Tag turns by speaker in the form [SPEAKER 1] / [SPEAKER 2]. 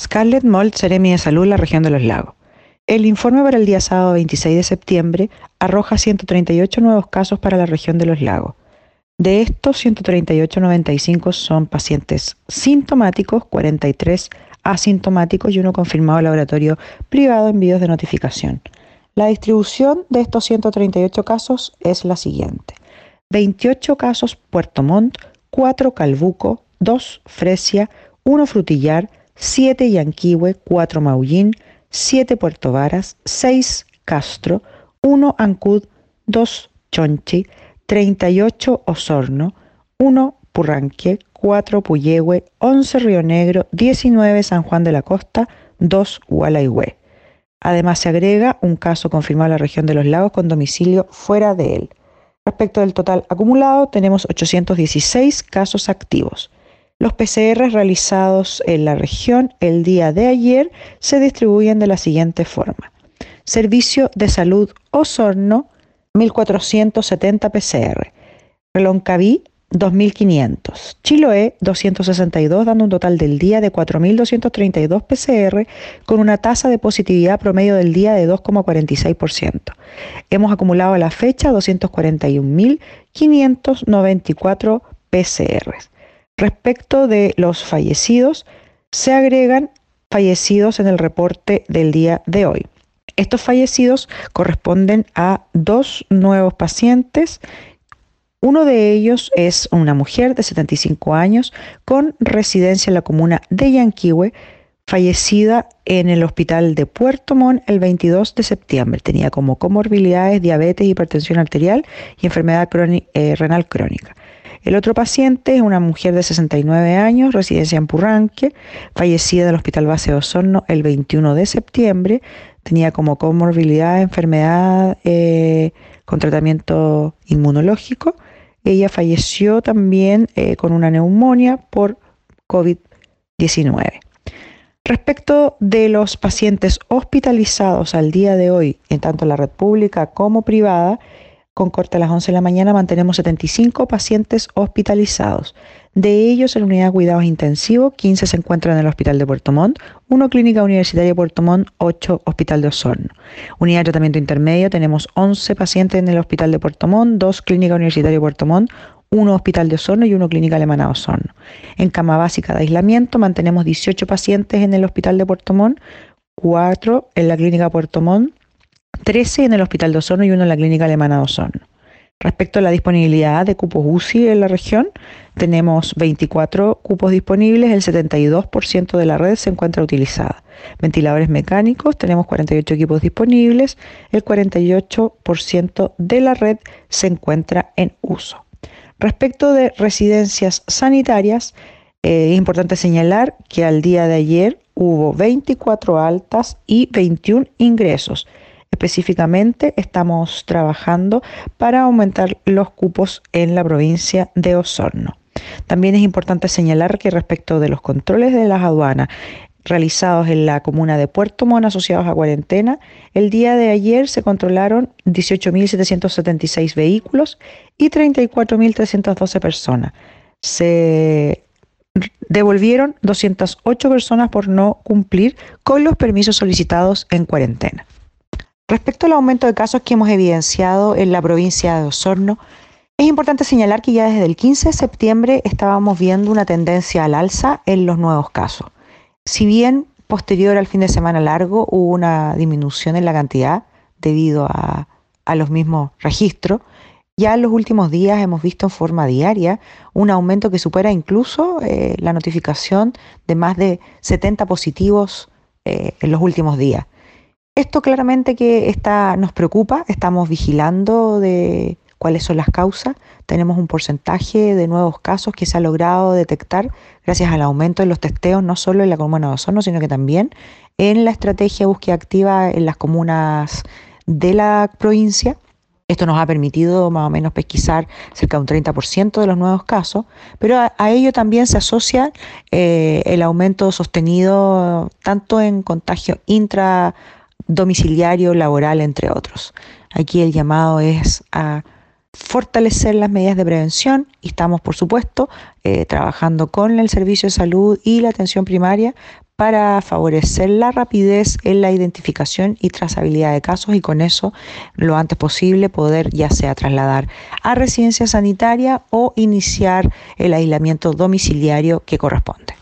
[SPEAKER 1] Scarlett Mold, Seremi de Salud, la región de los lagos. El informe para el día sábado 26 de septiembre arroja 138 nuevos casos para la región de los lagos. De estos, 138.95 son pacientes sintomáticos, 43 asintomáticos y uno confirmado laboratorio privado en vídeos de notificación. La distribución de estos 138 casos es la siguiente. 28 casos Puerto Montt, 4 Calbuco, 2 Fresia, 1 Frutillar, 7 Yanquihue, 4 Maullín, 7 Puerto Varas, 6 Castro, 1 Ancud, 2 Chonchi, 38 Osorno, 1 Purranque, 4 Puyehue, 11 Río Negro, 19 San Juan de la Costa, 2 Gualaihue. Además se agrega un caso confirmado en la región de los lagos con domicilio fuera de él. Respecto del total acumulado, tenemos 816 casos activos. Los PCR realizados en la región el día de ayer se distribuyen de la siguiente forma. Servicio de Salud Osorno, 1.470 PCR. Reloncaví, 2.500. Chiloé, 262, dando un total del día de 4.232 PCR, con una tasa de positividad promedio del día de 2,46%. Hemos acumulado a la fecha 241.594 PCR. Respecto de los fallecidos, se agregan fallecidos en el reporte del día de hoy. Estos fallecidos corresponden a dos nuevos pacientes. Uno de ellos es una mujer de 75 años con residencia en la comuna de Yanquihue, fallecida en el hospital de Puerto Montt el 22 de septiembre. Tenía como comorbilidades diabetes, hipertensión arterial y enfermedad eh, renal crónica. El otro paciente es una mujer de 69 años, residencia en Purranque, fallecida del Hospital Base de Osorno el 21 de septiembre. Tenía como comorbilidad enfermedad eh, con tratamiento inmunológico. Ella falleció también eh, con una neumonía por COVID-19. Respecto de los pacientes hospitalizados al día de hoy, en tanto la red pública como privada, con corte a las 11 de la mañana mantenemos 75 pacientes hospitalizados. De ellos, en unidad de cuidados intensivos, 15 se encuentran en el Hospital de Puerto Montt, 1 Clínica Universitaria de Puerto Montt, 8 Hospital de Osorno. Unidad de tratamiento intermedio, tenemos 11 pacientes en el Hospital de Puerto Montt, 2 Clínica Universitaria de Puerto Montt, 1 Hospital de Osorno y 1 Clínica Alemana de Osorno. En cama básica de aislamiento mantenemos 18 pacientes en el Hospital de Puerto Montt, 4 en la Clínica Puerto Montt, 13 en el Hospital de Osorno y uno en la Clínica Alemana de Osorno. Respecto a la disponibilidad de cupos UCI en la región, tenemos 24 cupos disponibles, el 72% de la red se encuentra utilizada. Ventiladores mecánicos, tenemos 48 equipos disponibles, el 48% de la red se encuentra en uso. Respecto de residencias sanitarias, eh, es importante señalar que al día de ayer hubo 24 altas y 21 ingresos. Específicamente estamos trabajando para aumentar los cupos en la provincia de Osorno. También es importante señalar que respecto de los controles de las aduanas realizados en la comuna de Puerto Montt asociados a cuarentena, el día de ayer se controlaron 18.776 vehículos y 34.312 personas. Se devolvieron 208 personas por no cumplir con los permisos solicitados en cuarentena. Respecto al aumento de casos que hemos evidenciado en la provincia de Osorno, es importante señalar que ya desde el 15 de septiembre estábamos viendo una tendencia al alza en los nuevos casos. Si bien posterior al fin de semana largo hubo una disminución en la cantidad debido a, los mismos registros, ya en los últimos días hemos visto en forma diaria un aumento que supera incluso eh, la notificación de más de 70 positivos eh, en los últimos días. Esto claramente que está, nos preocupa, estamos vigilando de cuáles son las causas. Tenemos un porcentaje de nuevos casos que se ha logrado detectar gracias al aumento de los testeos, no solo en la comuna de Osorno, sino que también en la estrategia de búsqueda activa en las comunas de la provincia. Esto nos ha permitido más o menos pesquisar cerca de un 30% de los nuevos casos, pero a, ello también se asocia eh, el aumento sostenido tanto en contagio intra domiciliario, laboral, entre otros. Aquí el llamado es a fortalecer las medidas de prevención y estamos, por supuesto, eh, trabajando con el servicio de salud y la atención primaria para favorecer la rapidez en la identificación y trazabilidad de casos y con eso lo antes posible poder ya sea trasladar a residencia sanitaria o iniciar el aislamiento domiciliario que corresponde.